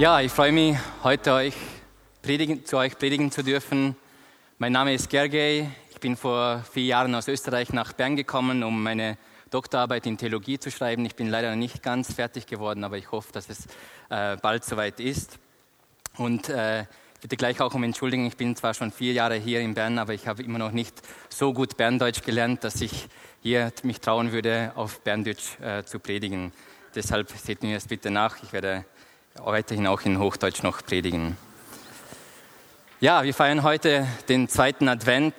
Ja, ich freue mich, heute euch predigen, zu euch predigen zu dürfen. Mein Name ist Gergely. Ich bin vor vier Jahren aus Österreich nach Bern gekommen, um meine Doktorarbeit in Theologie zu schreiben. Ich bin leider nicht ganz fertig geworden, aber ich hoffe, dass es äh, bald soweit ist. Und äh, bitte gleich auch um Entschuldigung, ich bin zwar schon vier Jahre hier in Bern, aber ich habe immer noch nicht so gut Berndeutsch gelernt, dass ich hier mich trauen würde, auf Berndeutsch äh, zu predigen. Deshalb seht mir das bitte nach. Ich werde weiterhin auch in Hochdeutsch noch predigen. Ja, wir feiern heute den zweiten Advent.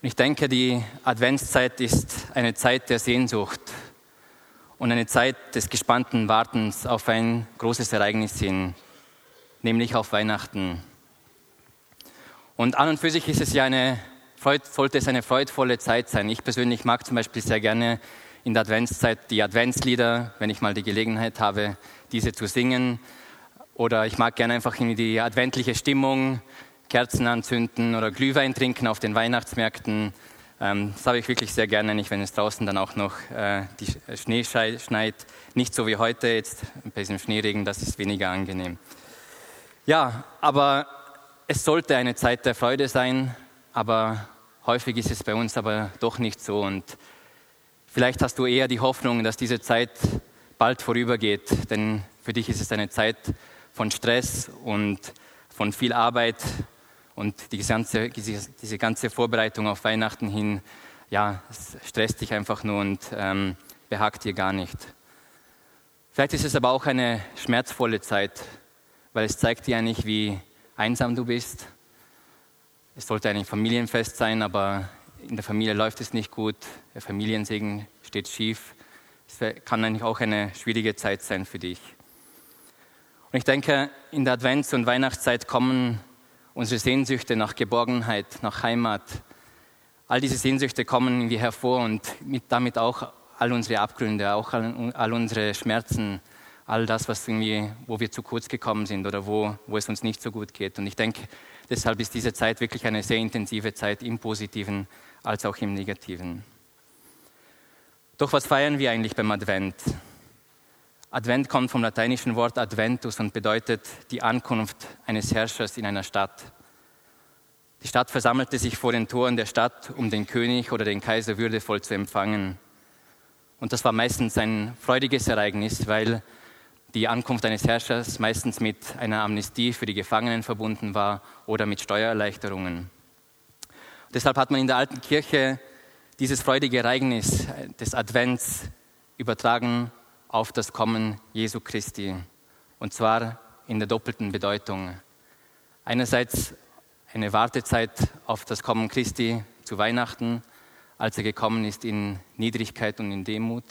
Und ich denke, die Adventszeit ist eine Zeit der Sehnsucht und eine Zeit des gespannten Wartens auf ein großes Ereignis hin, nämlich auf Weihnachten. Und an und für sich ist es ja eine, sollte es eine freudvolle Zeit sein. Ich persönlich mag zum Beispiel sehr gerne in der Adventszeit die Adventslieder, wenn ich mal die Gelegenheit habe, diese zu singen. Oder ich mag gerne einfach die adventliche Stimmung, Kerzen anzünden oder Glühwein trinken auf den Weihnachtsmärkten. Ähm, das habe ich wirklich sehr gerne, nicht wenn es draußen dann auch noch äh, die Schnee schneit. Nicht so wie heute jetzt bei diesem Schneeregen, das ist weniger angenehm. Ja, aber es sollte eine Zeit der Freude sein, aber häufig ist es bei uns aber doch nicht so. Und vielleicht hast du eher die Hoffnung, dass diese Zeit bald vorübergeht, denn für dich ist es eine Zeit von Stress und von viel Arbeit und die ganze, diese ganze Vorbereitung auf Weihnachten hin, ja, es stresst dich einfach nur und ähm, behagt dir gar nicht. Vielleicht ist es aber auch eine schmerzvolle Zeit, weil es zeigt dir eigentlich, wie einsam du bist. Es sollte ein Familienfest sein, aber in der Familie läuft es nicht gut, der Familiensegen steht schief. Es kann eigentlich auch eine schwierige Zeit sein für dich. Und ich denke, in der Advents- und Weihnachtszeit kommen unsere Sehnsüchte nach Geborgenheit, nach Heimat. All diese Sehnsüchte kommen irgendwie hervor und mit, damit auch all unsere Abgründe, auch all, all, unsere Schmerzen, all das, was irgendwie, wo wir zu kurz gekommen sind oder wo, wo es uns nicht so gut geht. Und ich denke, deshalb ist diese Zeit wirklich eine sehr intensive Zeit im Positiven als auch im Negativen. Doch was feiern wir eigentlich beim Advent? Advent kommt vom lateinischen Wort Adventus und bedeutet die Ankunft eines Herrschers in einer Stadt. Die Stadt versammelte sich vor den Toren der Stadt, um den König oder den Kaiser würdevoll zu empfangen. Und das war meistens ein freudiges Ereignis, weil die Ankunft eines Herrschers meistens mit einer Amnestie für die Gefangenen verbunden war oder mit Steuererleichterungen. Deshalb hat man in der alten Kirche dieses freudige Ereignis des Advents übertragen auf das Kommen Jesu Christi. Und zwar in der doppelten Bedeutung. Einerseits eine Wartezeit auf das Kommen Christi zu Weihnachten, als er gekommen ist in Niedrigkeit und in Demut.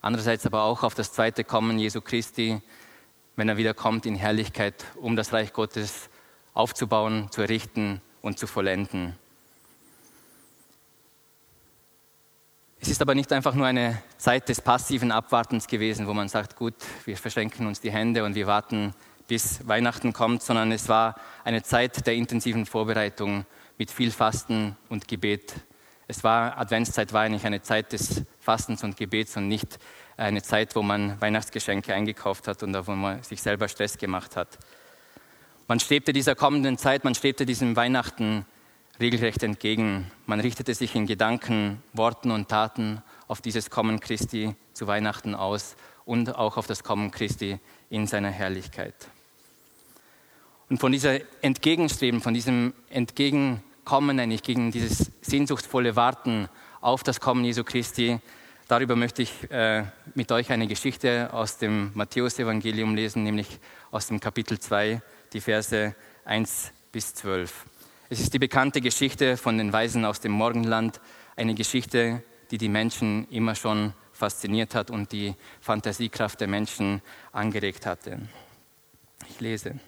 Andererseits aber auch auf das zweite Kommen Jesu Christi, wenn er wieder kommt in Herrlichkeit, um das Reich Gottes aufzubauen, zu errichten und zu vollenden. Es ist aber nicht einfach nur eine Zeit des passiven Abwartens gewesen, wo man sagt, gut, wir verschränken uns die Hände und wir warten, bis Weihnachten kommt, sondern es war eine Zeit der intensiven Vorbereitung mit viel Fasten und Gebet. Es war, Adventszeit war eigentlich eine Zeit des Fastens und Gebets und nicht eine Zeit, wo man Weihnachtsgeschenke eingekauft hat und wo man sich selber Stress gemacht hat. Man strebte dieser kommenden Zeit, man strebte diesem Weihnachten regelrecht entgegen. Man richtete sich in Gedanken, Worten und Taten auf dieses Kommen Christi zu Weihnachten aus und auch auf das Kommen Christi in seiner Herrlichkeit. Und von dieser Entgegenstreben, von diesem Entgegenkommen eigentlich gegen dieses sehnsuchtsvolle Warten auf das Kommen Jesu Christi, darüber möchte ich äh, mit euch eine Geschichte aus dem Matthäusevangelium lesen, nämlich aus dem Kapitel 2, die Verse 1 bis 12. Es ist die bekannte Geschichte von den Weisen aus dem Morgenland, eine Geschichte, die die Menschen immer schon fasziniert hat und die Fantasiekraft der Menschen angeregt hatte. Ich lese.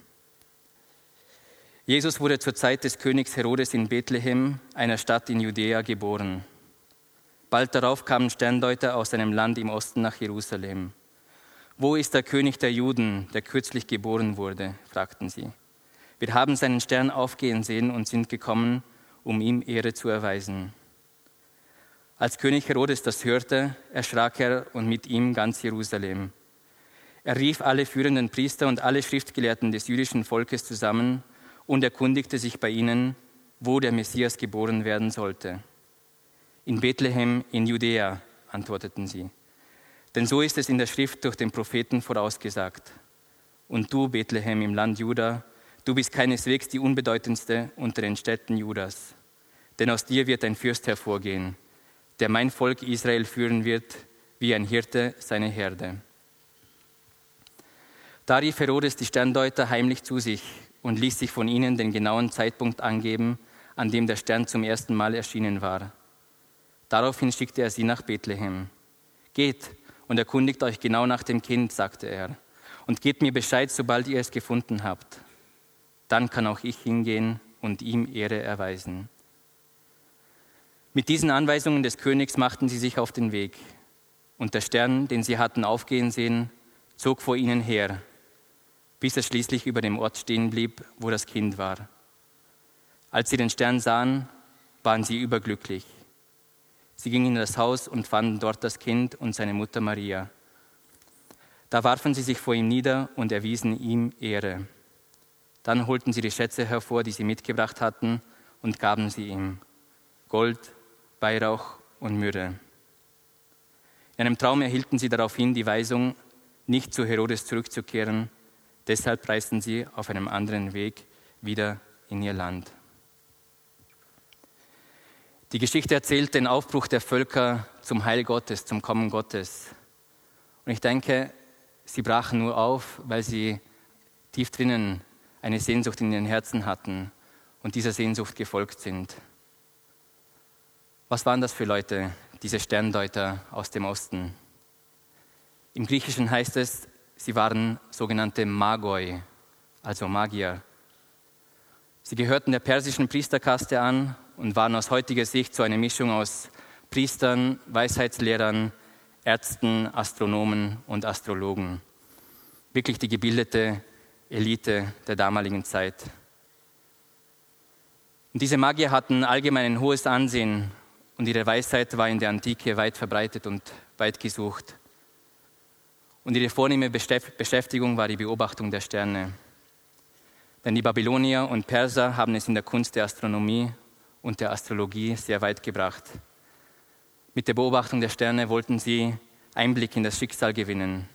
Jesus wurde zur Zeit des Königs Herodes in Bethlehem, einer Stadt in Judäa, geboren. Bald darauf kamen Sterndeuter aus einem Land im Osten nach Jerusalem. Wo ist der König der Juden, der kürzlich geboren wurde? fragten sie. Wir haben seinen Stern aufgehen sehen und sind gekommen, um ihm Ehre zu erweisen. Als König Herodes das hörte, erschrak er und mit ihm ganz Jerusalem. Er rief alle führenden Priester und alle Schriftgelehrten des jüdischen Volkes zusammen und erkundigte sich bei ihnen, wo der Messias geboren werden sollte. In Bethlehem in Judäa, antworteten sie. Denn so ist es in der Schrift durch den Propheten vorausgesagt. Und du, Bethlehem im Land Juda, du bist keineswegs die unbedeutendste unter den Städten Judas. Denn aus dir wird ein Fürst hervorgehen, der mein Volk Israel führen wird, wie ein Hirte seine Herde. Da rief Herodes die Sterndeuter heimlich zu sich und ließ sich von ihnen den genauen Zeitpunkt angeben, an dem der Stern zum ersten Mal erschienen war. Daraufhin schickte er sie nach Bethlehem. Geht und erkundigt euch genau nach dem Kind, sagte er, und gebt mir Bescheid, sobald ihr es gefunden habt. Dann kann auch ich hingehen und ihm Ehre erweisen. Mit diesen Anweisungen des Königs machten sie sich auf den Weg, und der Stern, den sie hatten aufgehen sehen, zog vor ihnen her bis er schließlich über dem Ort stehen blieb, wo das Kind war. Als sie den Stern sahen, waren sie überglücklich. Sie gingen in das Haus und fanden dort das Kind und seine Mutter Maria. Da warfen sie sich vor ihm nieder und erwiesen ihm Ehre. Dann holten sie die Schätze hervor, die sie mitgebracht hatten, und gaben sie ihm Gold, Weihrauch und Myrrhe. In einem Traum erhielten sie daraufhin die Weisung, nicht zu Herodes zurückzukehren, Deshalb reisten sie auf einem anderen Weg wieder in ihr Land. Die Geschichte erzählt den Aufbruch der Völker zum Heil Gottes, zum Kommen Gottes. Und ich denke, sie brachen nur auf, weil sie tief drinnen eine Sehnsucht in ihren Herzen hatten und dieser Sehnsucht gefolgt sind. Was waren das für Leute, diese Sterndeuter aus dem Osten? Im Griechischen heißt es, Sie waren sogenannte Magoi, also Magier. Sie gehörten der persischen Priesterkaste an und waren aus heutiger Sicht so eine Mischung aus Priestern, Weisheitslehrern, Ärzten, Astronomen und Astrologen. Wirklich die gebildete Elite der damaligen Zeit. Und diese Magier hatten allgemein ein hohes Ansehen und ihre Weisheit war in der Antike weit verbreitet und weit gesucht. Und ihre vornehme Beschäftigung war die Beobachtung der Sterne. Denn die Babylonier und Perser haben es in der Kunst der Astronomie und der Astrologie sehr weit gebracht. Mit der Beobachtung der Sterne wollten sie Einblick in das Schicksal gewinnen.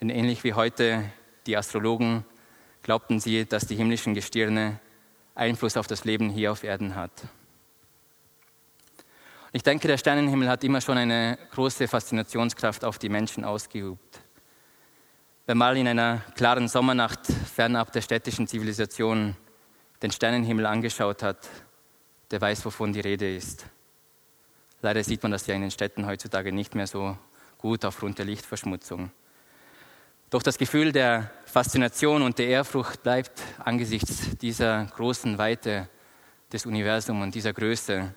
Denn ähnlich wie heute die Astrologen glaubten sie, dass die himmlischen Gestirne Einfluss auf das Leben hier auf Erden hat. Ich denke, der Sternenhimmel hat immer schon eine große Faszinationskraft auf die Menschen ausgeübt. Wer mal in einer klaren Sommernacht fernab der städtischen Zivilisation den Sternenhimmel angeschaut hat, der weiß, wovon die Rede ist. Leider sieht man das ja in den Städten heutzutage nicht mehr so gut aufgrund der Lichtverschmutzung. Doch das Gefühl der Faszination und der Ehrfurcht bleibt angesichts dieser großen Weite des Universums und dieser Größe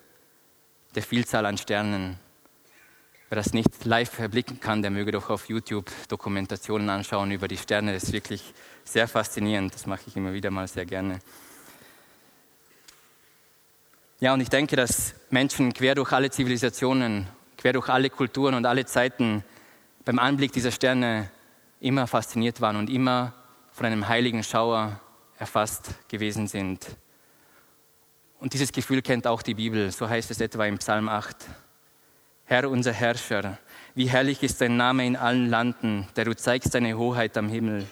der Vielzahl an Sternen. Wer das nicht live erblicken kann, der möge doch auf YouTube Dokumentationen anschauen über die Sterne. Das ist wirklich sehr faszinierend. Das mache ich immer wieder mal sehr gerne. Ja, und ich denke, dass Menschen quer durch alle Zivilisationen, quer durch alle Kulturen und alle Zeiten beim Anblick dieser Sterne immer fasziniert waren und immer von einem heiligen Schauer erfasst gewesen sind. Und dieses Gefühl kennt auch die Bibel. So heißt es etwa im Psalm 8. Herr unser Herrscher, wie herrlich ist dein Name in allen Landen, der du zeigst deine Hoheit am Himmel.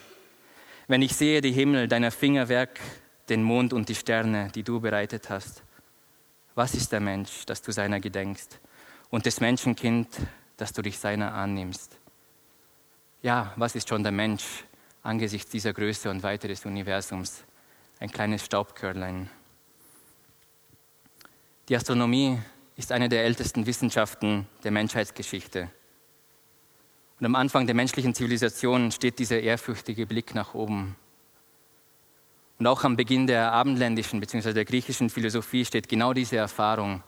Wenn ich sehe die Himmel, deiner Fingerwerk, den Mond und die Sterne, die du bereitet hast, was ist der Mensch, dass du seiner gedenkst, und des Menschenkind, dass du dich seiner annimmst? Ja, was ist schon der Mensch angesichts dieser Größe und Weite des Universums? Ein kleines Staubkörlein. Die Astronomie ist eine der ältesten Wissenschaften der Menschheitsgeschichte. Und am Anfang der menschlichen Zivilisation steht dieser ehrfürchtige Blick nach oben. Und auch am Beginn der abendländischen bzw. der griechischen Philosophie steht genau diese Erfahrung.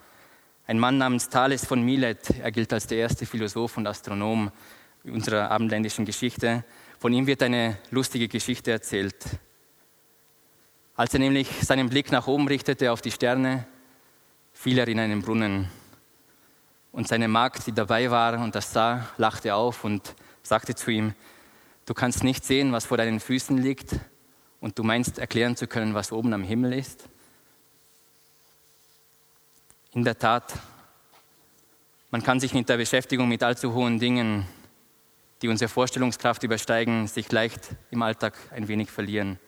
Ein Mann namens Thales von Milet, er gilt als der erste Philosoph und Astronom unserer abendländischen Geschichte. Von ihm wird eine lustige Geschichte erzählt. Als er nämlich seinen Blick nach oben richtete auf die Sterne, fiel er in einen Brunnen. Und seine Magd, die dabei war und das sah, lachte auf und sagte zu ihm, du kannst nicht sehen, was vor deinen Füßen liegt und du meinst erklären zu können, was oben am Himmel ist? In der Tat, man kann sich mit der Beschäftigung mit allzu hohen Dingen, die unsere Vorstellungskraft übersteigen, sich leicht im Alltag ein wenig verlieren.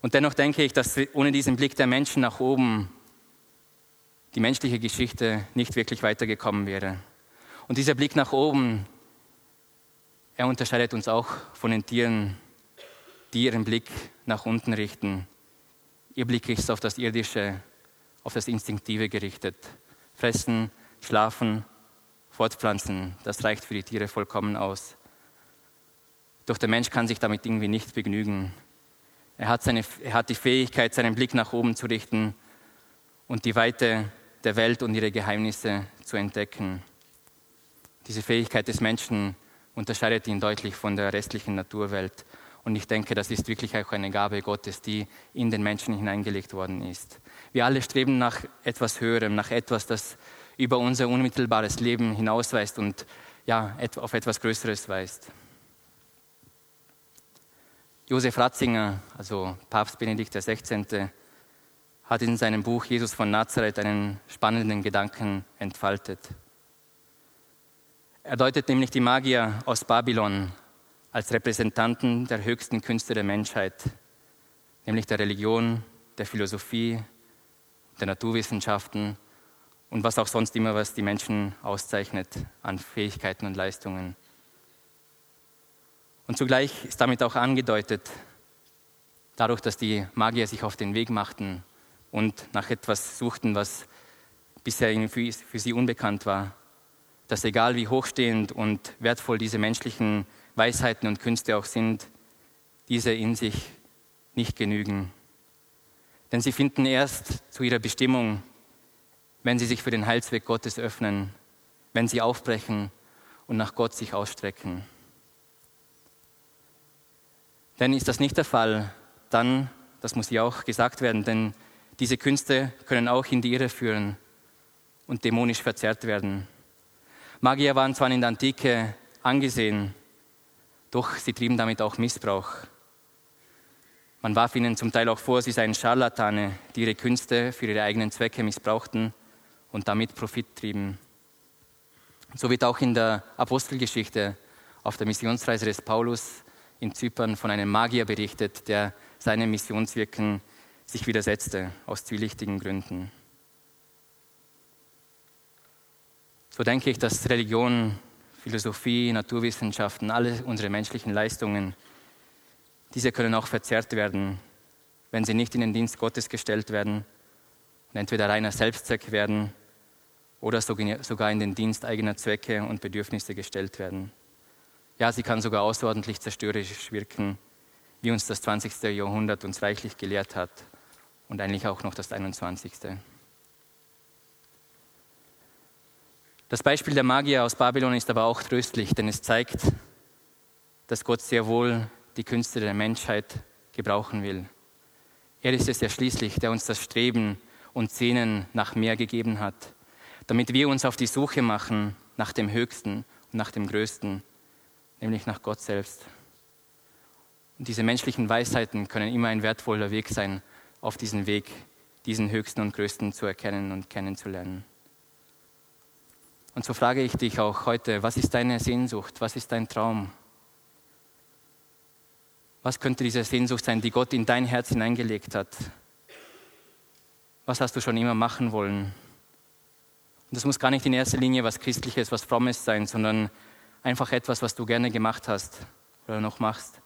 Und dennoch denke ich, dass ohne diesen Blick der Menschen nach oben die menschliche Geschichte nicht wirklich weitergekommen wäre. Und dieser Blick nach oben, er unterscheidet uns auch von den Tieren, die ihren Blick nach unten richten. Ihr Blick ist auf das Irdische, auf das Instinktive gerichtet. Fressen, schlafen, fortpflanzen, das reicht für die Tiere vollkommen aus. Doch der Mensch kann sich damit irgendwie nicht begnügen. Er hat, seine, er hat die Fähigkeit, seinen Blick nach oben zu richten und die Weite der Welt und ihre Geheimnisse zu entdecken. Diese Fähigkeit des Menschen unterscheidet ihn deutlich von der restlichen Naturwelt. Und ich denke, das ist wirklich auch eine Gabe Gottes, die in den Menschen hineingelegt worden ist. Wir alle streben nach etwas Höherem, nach etwas, das über unser unmittelbares Leben hinausweist und ja, auf etwas Größeres weist. Josef Ratzinger, also Papst Benedikt XVI., hat in seinem Buch Jesus von Nazareth einen spannenden Gedanken entfaltet. Er deutet nämlich die Magier aus Babylon als Repräsentanten der höchsten Künste der Menschheit, nämlich der Religion, der Philosophie, der Naturwissenschaften und was auch sonst immer, was die Menschen auszeichnet an Fähigkeiten und Leistungen. Und zugleich ist damit auch angedeutet, dadurch, dass die Magier sich auf den Weg machten und nach etwas suchten, was bisher für, sie unbekannt war, dass egal wie hochstehend und wertvoll diese menschlichen Weisheiten und Künste auch sind, diese in sich nicht genügen. Denn sie finden erst zu ihrer Bestimmung, wenn sie sich für den Heilsweg Gottes öffnen, wenn sie aufbrechen und nach Gott sich ausstrecken. Denn ist das nicht der Fall, dann, das muss ja auch gesagt werden, denn diese Künste können auch in die Irre führen und dämonisch verzerrt werden. Magier waren zwar in der Antike angesehen, doch sie trieben damit auch Missbrauch. Man warf ihnen zum Teil auch vor, sie seien Scharlatane, die ihre Künste für ihre eigenen Zwecke missbrauchten und damit Profit trieben. So wird auch in der Apostelgeschichte auf der Missionsreise des Paulus in Zypern von einem Magier berichtet, der seinem Missionswirken sich widersetzte, aus zwielichtigen Gründen. So denke ich, dass Religion, Philosophie, Naturwissenschaften, alle unsere menschlichen Leistungen, diese können auch verzerrt werden, wenn sie nicht in den Dienst Gottes gestellt werden und entweder reiner Selbstzweck werden oder sogar in den Dienst eigener Zwecke und Bedürfnisse gestellt werden. Ja, sie kann sogar außerordentlich zerstörerisch wirken, wie uns das 20. Jahrhundert uns reichlich gelehrt hat und eigentlich auch noch das 21. Das Beispiel der Magier aus Babylon ist aber auch tröstlich, denn es zeigt, dass Gott sehr wohl die Künste der Menschheit gebrauchen will. Er ist es ja schließlich, der uns das Streben und Sehnen nach mehr gegeben hat, damit wir uns auf die Suche machen nach dem Höchsten und nach dem Größten, nämlich nach Gott selbst. Und diese menschlichen Weisheiten können immer ein wertvoller Weg sein, auf diesen Weg, diesen Höchsten und Größten zu erkennen und kennenzulernen. Und so frage ich dich auch heute, was ist deine Sehnsucht? Was ist dein Traum? Was könnte diese Sehnsucht sein, die Gott in dein Herz hineingelegt hat? Was hast du schon immer machen wollen? Und das muss gar nicht in erster Linie was Christliches, was Frommes sein, sondern einfach etwas, was du gerne gemacht hast oder noch machst.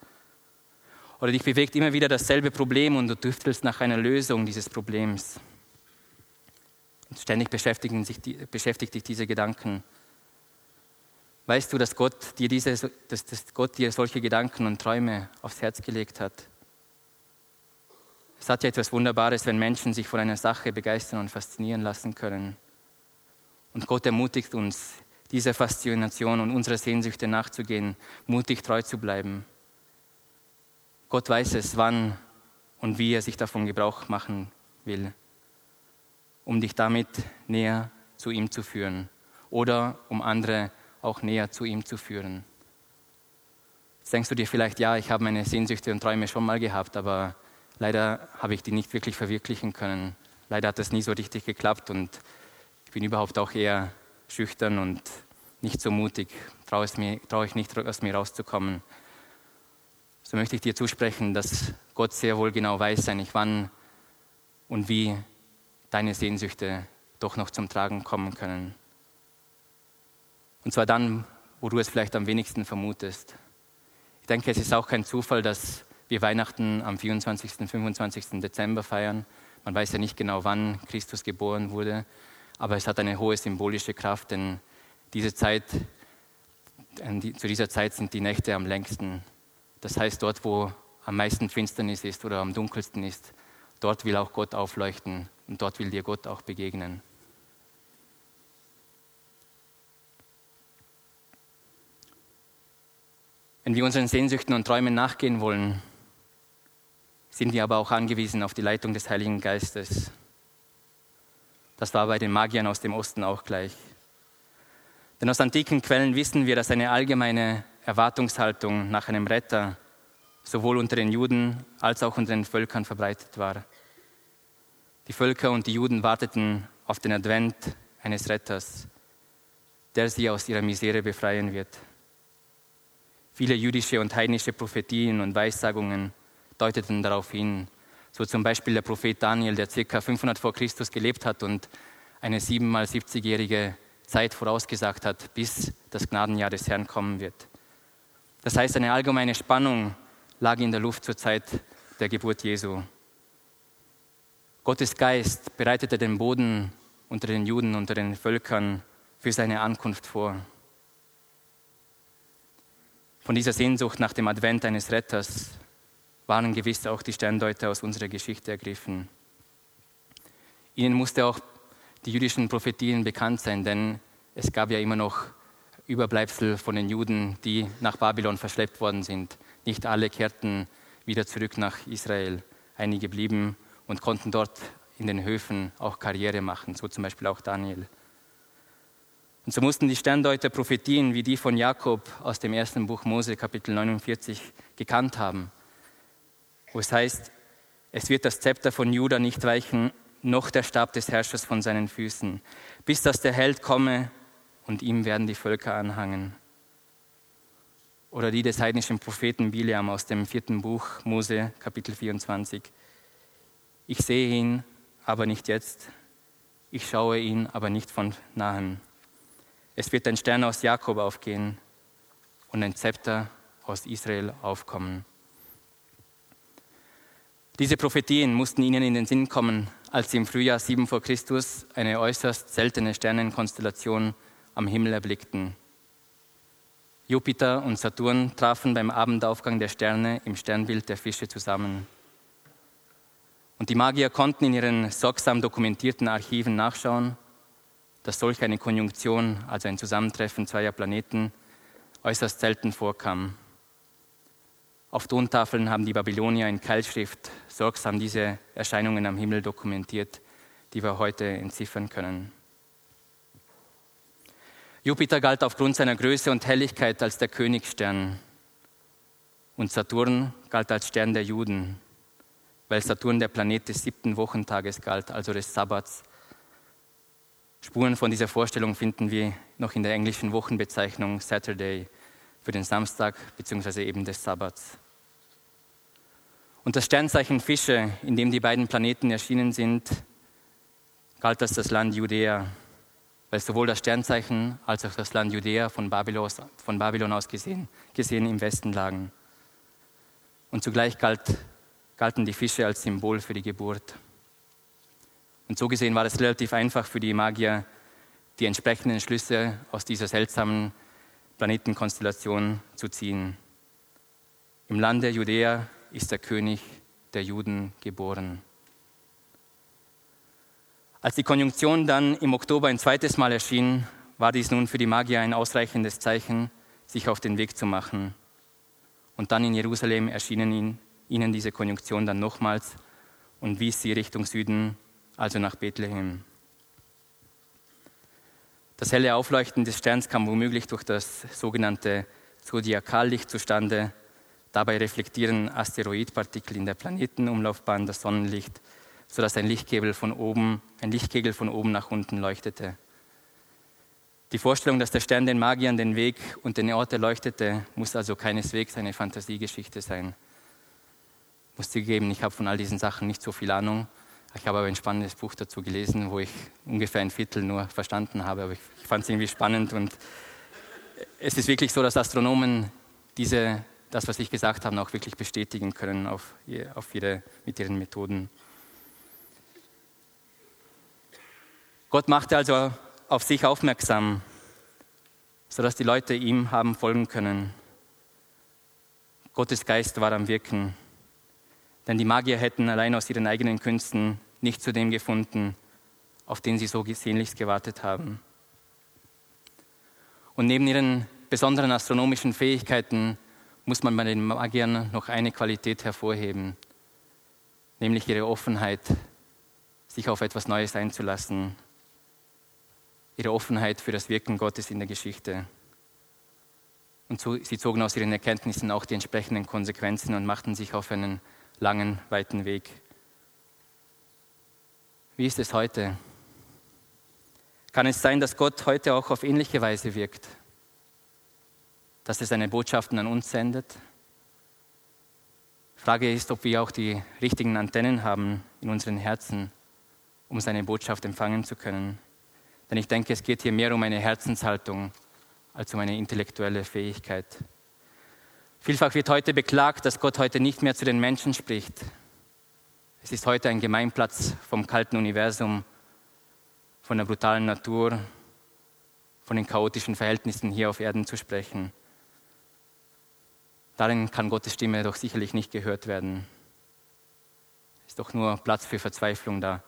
Oder dich bewegt immer wieder dasselbe Problem und du düftelst nach einer Lösung dieses Problems. Und ständig beschäftigen sich, beschäftigt dich diese Gedanken. Weißt du, dass Gott dir, diese, dass, dass Gott dir solche Gedanken und Träume aufs Herz gelegt hat? Es hat ja etwas Wunderbares, wenn Menschen sich von einer Sache begeistern und faszinieren lassen können. Und Gott ermutigt uns, dieser Faszination und unserer Sehnsüchte nachzugehen, mutig treu zu bleiben. Gott weiß es, wann und wie er sich davon Gebrauch machen will, um dich damit näher zu ihm zu führen oder um andere auch näher zu ihm zu führen. Jetzt denkst du dir vielleicht, ja, ich habe meine Sehnsüchte und Träume schon mal gehabt, aber leider habe ich die nicht wirklich verwirklichen können. Leider hat das nie so richtig geklappt und ich bin überhaupt auch eher schüchtern und nicht so mutig, traue, mir, traue ich nicht aus mir rauszukommen. So möchte ich dir zusprechen, dass Gott sehr wohl genau weiß, eigentlich wann und wie deine Sehnsüchte doch noch zum Tragen kommen können. Und zwar dann, wo du es vielleicht am wenigsten vermutest. Ich denke, es ist auch kein Zufall, dass wir Weihnachten am 24. und 25. Dezember feiern. Man weiß ja nicht genau, wann Christus geboren wurde, aber es hat eine hohe symbolische Kraft, denn diese Zeit, zu dieser Zeit sind die Nächte am längsten. Das heißt, dort, wo am meisten Finsternis ist oder am dunkelsten ist, dort will auch Gott aufleuchten und dort will dir Gott auch begegnen. Wenn wir unseren Sehnsüchten und Träumen nachgehen wollen, sind wir aber auch angewiesen auf die Leitung des Heiligen Geistes. Das war bei den Magiern aus dem Osten auch gleich. Denn aus antiken Quellen wissen wir, dass eine allgemeine Erwartungshaltung nach einem Retter sowohl unter den Juden als auch unter den Völkern verbreitet war. Die Völker und die Juden warteten auf den Advent eines Retters, der sie aus ihrer Misere befreien wird. Viele jüdische und heidnische Prophetien und Weissagungen deuteten darauf hin. So zum Beispiel der Prophet Daniel, der ca. 500 vor Christus gelebt hat und eine siebenmal 70-jährige Zeit vorausgesagt hat, bis das Gnadenjahr des Herrn kommen wird. Das heißt, eine allgemeine Spannung lag in der Luft zur Zeit der Geburt Jesu. Gottes Geist bereitete den Boden unter den Juden, unter den Völkern für seine Ankunft vor. Von dieser Sehnsucht nach dem Advent eines Retters waren gewiss auch die Sterndeuter aus unserer Geschichte ergriffen. Ihnen musste auch die jüdischen Prophetien bekannt sein, denn es gab ja immer noch Überbleibsel von den Juden, die nach Babylon verschleppt worden sind. Nicht alle kehrten wieder zurück nach Israel. Einige blieben und konnten dort in den Höfen auch Karriere machen, so zum Beispiel auch Daniel. Und so mussten die Sterndeuter Prophetien wie die von Jakob aus dem ersten Buch Mose, Kapitel 49, gekannt haben, wo es heißt, es wird das Zepter von Juda nicht weichen, noch der Stab des Herrschers von seinen Füßen, bis dass der Held komme und ihm werden die Völker anhangen. Oder die des heidnischen Propheten Biliam aus dem vierten Buch Mose, Kapitel 24. Ich sehe ihn, aber nicht jetzt. Ich schaue ihn, aber nicht von nahen. Es wird ein Stern aus Jakob aufgehen und ein Zepter aus Israel aufkommen. Diese Prophetien mussten ihnen in den Sinn kommen, als sie im Frühjahr 7 vor Christus eine äußerst seltene Sternenkonstellation am Himmel erblickten. Jupiter und Saturn trafen beim Abendaufgang der Sterne im Sternbild der Fische zusammen. Und die Magier konnten in ihren sorgsam dokumentierten Archiven nachschauen, dass solch eine Konjunktion, also ein Zusammentreffen zweier Planeten, äußerst selten vorkam. Auf Tontafeln haben die Babylonier in Keilschrift sorgsam diese Erscheinungen am Himmel dokumentiert, die wir heute entziffern können. Jupiter galt aufgrund seiner Größe und Helligkeit als der Königstern und Saturn galt als Stern der Juden, weil Saturn der Planet des siebten Wochentages galt, also des Sabbats Spuren von dieser Vorstellung finden wir noch in der englischen Wochenbezeichnung Saturday für den Samstag bzw. eben des Sabbats. Und das Sternzeichen Fische, in dem die beiden Planeten erschienen sind, galt als das Land Judäa, weil sowohl das Sternzeichen als auch das Land Judäa von Babylon, von Babylon aus gesehen, gesehen im Westen lagen. Und zugleich galt, galten die Fische als Symbol für die Geburt. Und so gesehen war es relativ einfach für die Magier, die entsprechenden Schlüsse aus dieser seltsamen Planetenkonstellation zu ziehen. Im Lande Judäa ist der König der Juden geboren. Als die Konjunktion dann im Oktober ein zweites Mal erschien, war dies nun für die Magier ein ausreichendes Zeichen, sich auf den Weg zu machen. Und dann in Jerusalem erschienen ihnen diese Konjunktion dann nochmals und wies sie Richtung Süden, also nach Bethlehem. Das helle Aufleuchten des Sterns kam womöglich durch das sogenannte Zodiakallicht zustande. Dabei reflektieren Asteroidpartikel in der Planetenumlaufbahn das Sonnenlicht, sodass ein Lichtkegel von oben, ein Lichtkegel von oben nach unten leuchtete. Die Vorstellung, dass der Stern den Magiern den Weg und den Ort erleuchtete, muss also keineswegs eine Fantasiegeschichte sein. Ich muss zugeben, ich habe von all diesen Sachen nicht so viel Ahnung. Ich habe aber ein spannendes Buch dazu gelesen, wo ich ungefähr ein Viertel nur verstanden habe, aber ich, ich fand es irgendwie spannend und es ist wirklich so, dass Astronomen diese, das, was ich gesagt habe, auch wirklich bestätigen können auf, auf ihre, mit ihren Methoden. Gott machte also auf sich aufmerksam, sodass die Leute ihm haben folgen können. Gottes Geist war am Wirken, denn die Magier hätten allein aus ihren eigenen Künsten nicht zu dem gefunden, auf den sie so sehnlichst gewartet haben. Und neben ihren besonderen astronomischen Fähigkeiten muss man bei den Magiern noch eine Qualität hervorheben, nämlich ihre Offenheit, sich auf etwas Neues einzulassen ihre Offenheit für das Wirken Gottes in der Geschichte. Und so, sie zogen aus ihren Erkenntnissen auch die entsprechenden Konsequenzen und machten sich auf einen langen, weiten Weg. Wie ist es heute? Kann es sein, dass Gott heute auch auf ähnliche Weise wirkt? Dass er seine Botschaften an uns sendet? Frage ist, ob wir auch die richtigen Antennen haben in unseren Herzen, um seine Botschaft empfangen zu können. Denn ich denke, es geht hier mehr um eine Herzenshaltung als um eine intellektuelle Fähigkeit. Vielfach wird heute beklagt, dass Gott heute nicht mehr zu den Menschen spricht. Es ist heute ein Gemeinplatz vom kalten Universum, von der brutalen Natur, von den chaotischen Verhältnissen hier auf Erden zu sprechen. Darin kann Gottes Stimme doch sicherlich nicht gehört werden. Es ist doch nur Platz für Verzweiflung da.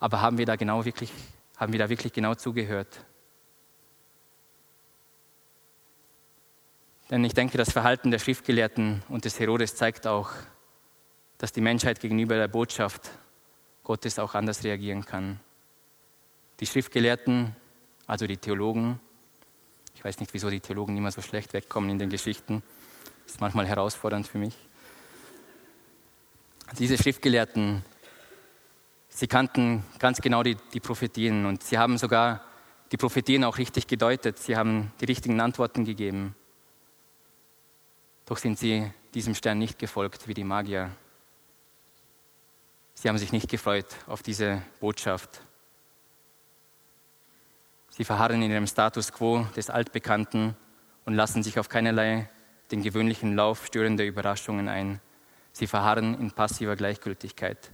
Aber haben wir da genau wirklich haben wir da wirklich genau zugehört? Denn ich denke, das Verhalten der Schriftgelehrten und des Herodes zeigt auch, dass die Menschheit gegenüber der Botschaft Gottes auch anders reagieren kann. Die Schriftgelehrten, also die Theologen, ich weiß nicht, wieso die Theologen immer so schlecht wegkommen in den Geschichten, das ist manchmal herausfordernd für mich. Diese Schriftgelehrten Sie kannten ganz genau die, die Prophetien und sie haben sogar die Prophetien auch richtig gedeutet. Sie haben die richtigen Antworten gegeben. Doch sind sie diesem Stern nicht gefolgt wie die Magier. Sie haben sich nicht gefreut auf diese Botschaft. Sie verharren in ihrem Status quo des Altbekannten und lassen sich auf keinerlei den gewöhnlichen Lauf störender Überraschungen ein. Sie verharren in passiver Gleichgültigkeit.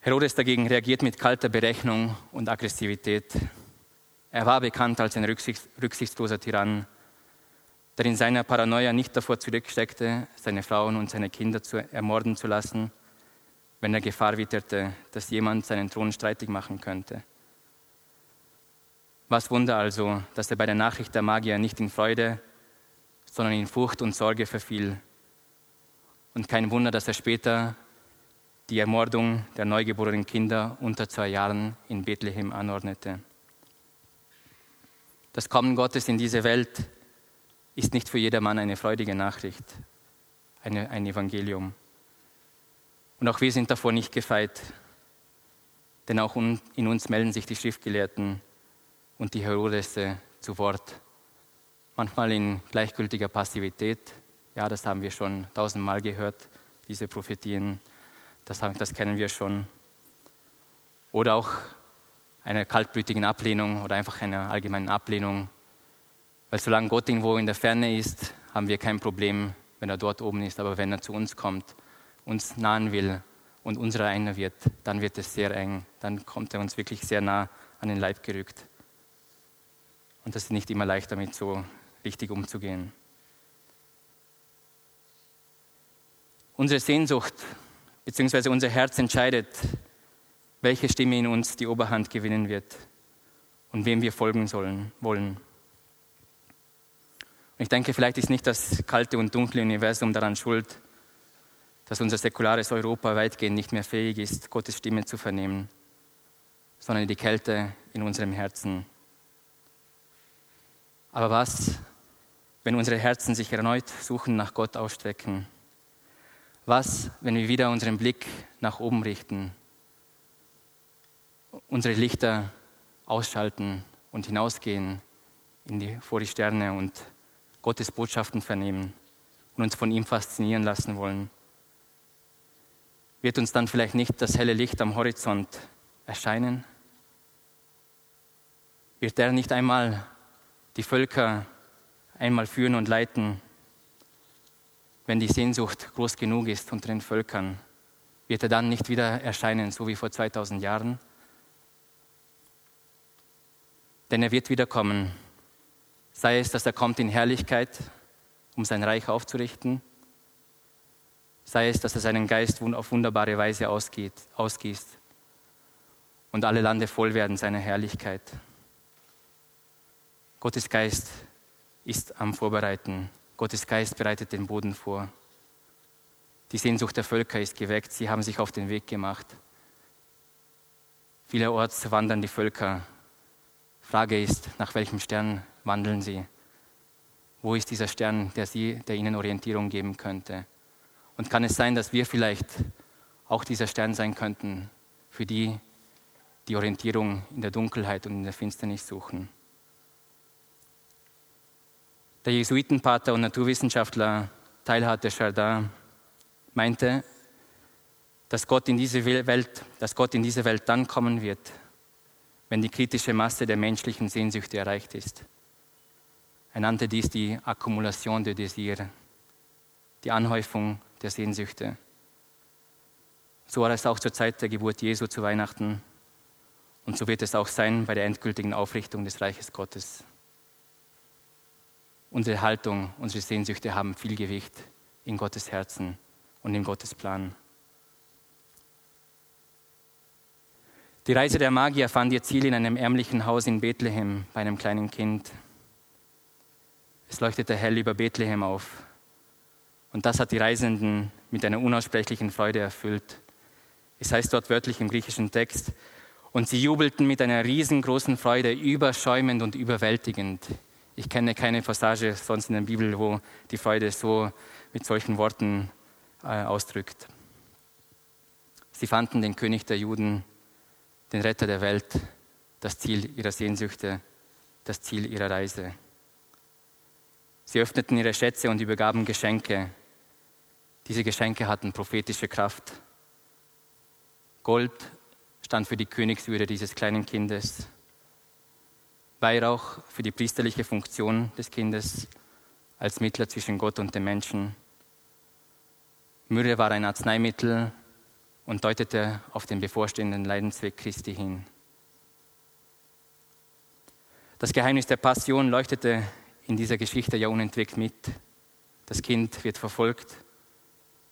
Herodes dagegen reagiert mit kalter Berechnung und Aggressivität. Er war bekannt als ein rücksichtsloser Tyrann, der in seiner Paranoia nicht davor zurücksteckte, seine Frauen und seine Kinder zu ermorden zu lassen, wenn er Gefahr witterte, dass jemand seinen Thron streitig machen könnte. Was Wunder also, dass er bei der Nachricht der Magier nicht in Freude, sondern in Furcht und Sorge verfiel. Und kein Wunder, dass er später die Ermordung der neugeborenen Kinder unter zwei Jahren in Bethlehem anordnete. Das Kommen Gottes in diese Welt ist nicht für jedermann eine freudige Nachricht, eine, ein Evangelium. Und auch wir sind davor nicht gefeit, denn auch in uns melden sich die Schriftgelehrten und die Herodesse zu Wort. Manchmal in gleichgültiger Passivität, ja, das haben wir schon tausendmal gehört, diese Prophetien das, das kennen wir schon. Oder auch einer kaltblütigen Ablehnung oder einfach einer allgemeinen Ablehnung. Weil solange Gott irgendwo in der Ferne ist, haben wir kein Problem, wenn er dort oben ist. Aber wenn er zu uns kommt, uns nahen will und unserer einer wird, dann wird es sehr eng. Dann kommt er uns wirklich sehr nah an den Leib gerückt. Und das ist nicht immer leicht, damit so richtig umzugehen. Unsere Sehnsucht bzw. unser Herz entscheidet, welche Stimme in uns die Oberhand gewinnen wird und wem wir folgen sollen, wollen. Und ich denke, vielleicht ist nicht das kalte und dunkle Universum daran schuld, dass unser säkulares Europa weitgehend nicht mehr fähig ist, Gottes Stimme zu vernehmen, sondern die Kälte in unserem Herzen. Aber was, wenn unsere Herzen sich erneut suchen nach Gott ausstrecken? Was, wenn wir wieder unseren Blick nach oben richten, unsere Lichter ausschalten und hinausgehen in die, vor die Sterne und Gottes Botschaften vernehmen und uns von ihm faszinieren lassen wollen? Wird uns dann vielleicht nicht das helle Licht am Horizont erscheinen? Wird er nicht einmal die Völker einmal führen und leiten wenn die Sehnsucht groß genug ist unter den Völkern, wird er dann nicht wieder erscheinen, so wie vor 2000 Jahren? Denn er wird wiederkommen, sei es, dass er kommt in Herrlichkeit, um sein Reich aufzurichten, sei es, dass er seinen Geist auf wunderbare Weise ausgeht, ausgießt und alle Lande voll werden seiner Herrlichkeit. Gottes Geist ist am Vorbereiten Gottes Geist bereitet den Boden vor. Die Sehnsucht der Völker ist geweckt. Sie haben sich auf den Weg gemacht. Vielerorts wandern die Völker. Frage ist, nach welchem Stern wandeln sie? Wo ist dieser Stern, der, sie, der ihnen Orientierung geben könnte? Und kann es sein, dass wir vielleicht auch dieser Stern sein könnten, für die die Orientierung in der Dunkelheit und in der Finsternis suchen? Der Jesuitenpater und Naturwissenschaftler Teilhard de Chardin meinte, dass Gott, in diese Welt, dass Gott in diese Welt dann kommen wird, wenn die kritische Masse der menschlichen Sehnsüchte erreicht ist. Er nannte dies die Akkumulation de Désir, die Anhäufung der Sehnsüchte. So war es auch zur Zeit der Geburt Jesu zu Weihnachten und so wird es auch sein bei der endgültigen Aufrichtung des Reiches Gottes. Unsere Haltung, unsere Sehnsüchte haben viel Gewicht in Gottes Herzen und in Gottes Plan. Die Reise der Magier fand ihr Ziel in einem ärmlichen Haus in Bethlehem bei einem kleinen Kind. Es leuchtete hell über Bethlehem auf. Und das hat die Reisenden mit einer unaussprechlichen Freude erfüllt. Es heißt dort wörtlich im griechischen Text, und sie jubelten mit einer riesengroßen Freude, überschäumend und überwältigend. Ich kenne keine Passage sonst in der Bibel, wo die Freude so mit solchen Worten äh, ausdrückt. Sie fanden den König der Juden, den Retter der Welt, das Ziel ihrer Sehnsüchte, das Ziel ihrer Reise. Sie öffneten ihre Schätze und übergaben Geschenke. Diese Geschenke hatten prophetische Kraft. Gold stand für die Königswürde dieses kleinen Kindes. Weihrauch für die priesterliche Funktion des Kindes als Mittler zwischen Gott und dem Menschen. Myrrhe war ein Arzneimittel und deutete auf den bevorstehenden Leidensweg Christi hin. Das Geheimnis der Passion leuchtete in dieser Geschichte ja unentwegt mit. Das Kind wird verfolgt.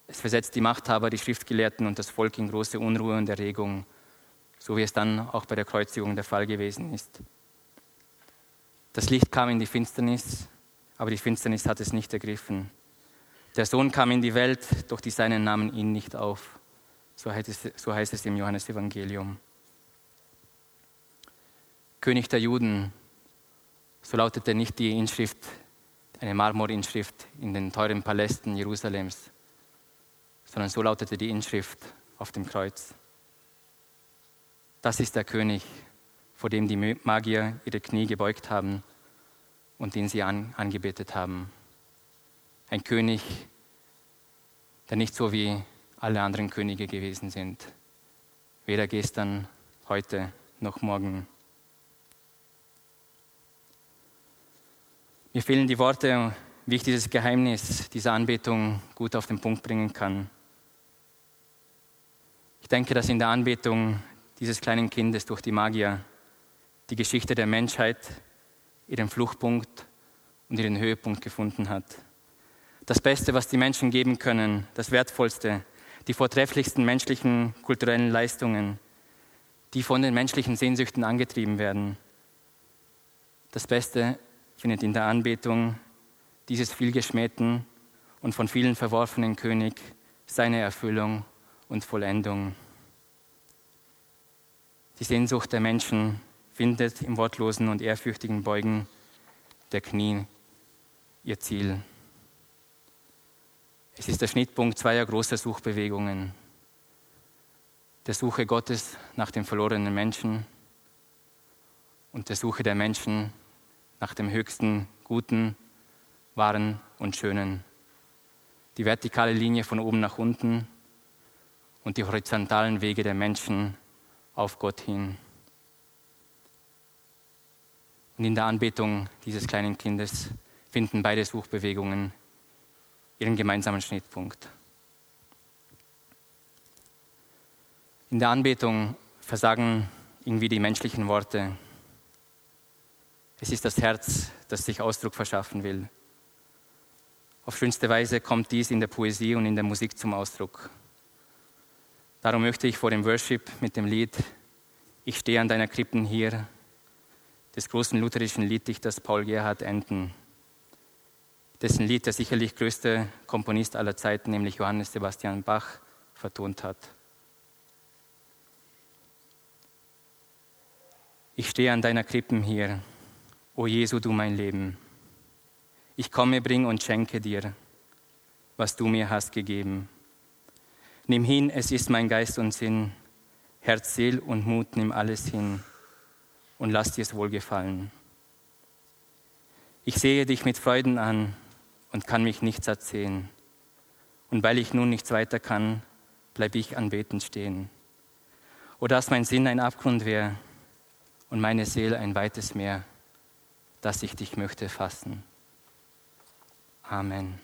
Es versetzt die Machthaber, die Schriftgelehrten und das Volk in große Unruhe und Erregung, so wie es dann auch bei der Kreuzigung der Fall gewesen ist. Das Licht kam in die Finsternis, aber die Finsternis hat es nicht ergriffen. Der Sohn kam in die Welt, doch die Seinen nahmen ihn nicht auf. So heißt es, so heißt es im Johannesevangelium. König der Juden, so lautete nicht die Inschrift, eine Marmorinschrift in den teuren Palästen Jerusalems, sondern so lautete die Inschrift auf dem Kreuz. Das ist der König, vor dem die Magier ihre Knie gebeugt haben und den sie an, angebetet haben. Ein König, der nicht so wie alle anderen Könige gewesen sind, weder gestern, heute noch morgen. Mir fehlen die Worte, wie ich dieses Geheimnis dieser Anbetung gut auf den Punkt bringen kann. Ich denke, dass in der Anbetung dieses kleinen Kindes durch die Magier die Geschichte der Menschheit ihren Fluchtpunkt und ihren Höhepunkt gefunden hat. Das Beste, was die Menschen geben können, das Wertvollste, die vortrefflichsten menschlichen kulturellen Leistungen, die von den menschlichen Sehnsüchten angetrieben werden. Das Beste findet in der Anbetung dieses vielgeschmähten und von vielen verworfenen König seine Erfüllung und Vollendung. Die Sehnsucht der Menschen findet im wortlosen und ehrfürchtigen Beugen der Knie ihr Ziel. Es ist der Schnittpunkt zweier großer Suchbewegungen. Der Suche Gottes nach dem verlorenen Menschen und der Suche der Menschen nach dem höchsten Guten, Wahren und Schönen. Die vertikale Linie von oben nach unten und die horizontalen Wege der Menschen auf Gott hin. Und in der Anbetung dieses kleinen Kindes finden beide Suchbewegungen ihren gemeinsamen Schnittpunkt. In der Anbetung versagen irgendwie die menschlichen Worte. Es ist das Herz, das sich Ausdruck verschaffen will. Auf schönste Weise kommt dies in der Poesie und in der Musik zum Ausdruck. Darum möchte ich vor dem Worship mit dem Lied Ich stehe an deiner Krippen hier des großen lutherischen Lieddichters Paul Gerhard enden dessen Lied der sicherlich größte Komponist aller Zeiten, nämlich Johannes Sebastian Bach, vertont hat. Ich stehe an deiner Krippen hier, o Jesu, du mein Leben. Ich komme, bring und schenke dir, was du mir hast gegeben. Nimm hin, es ist mein Geist und Sinn, Herz, Seel und Mut, nimm alles hin und lass dir es wohlgefallen. Ich sehe dich mit Freuden an, und kann mich nichts erzählen. Und weil ich nun nichts weiter kann, bleibe ich anbetend stehen. O dass mein Sinn ein Abgrund wäre und meine Seele ein weites Meer, dass ich dich möchte fassen. Amen.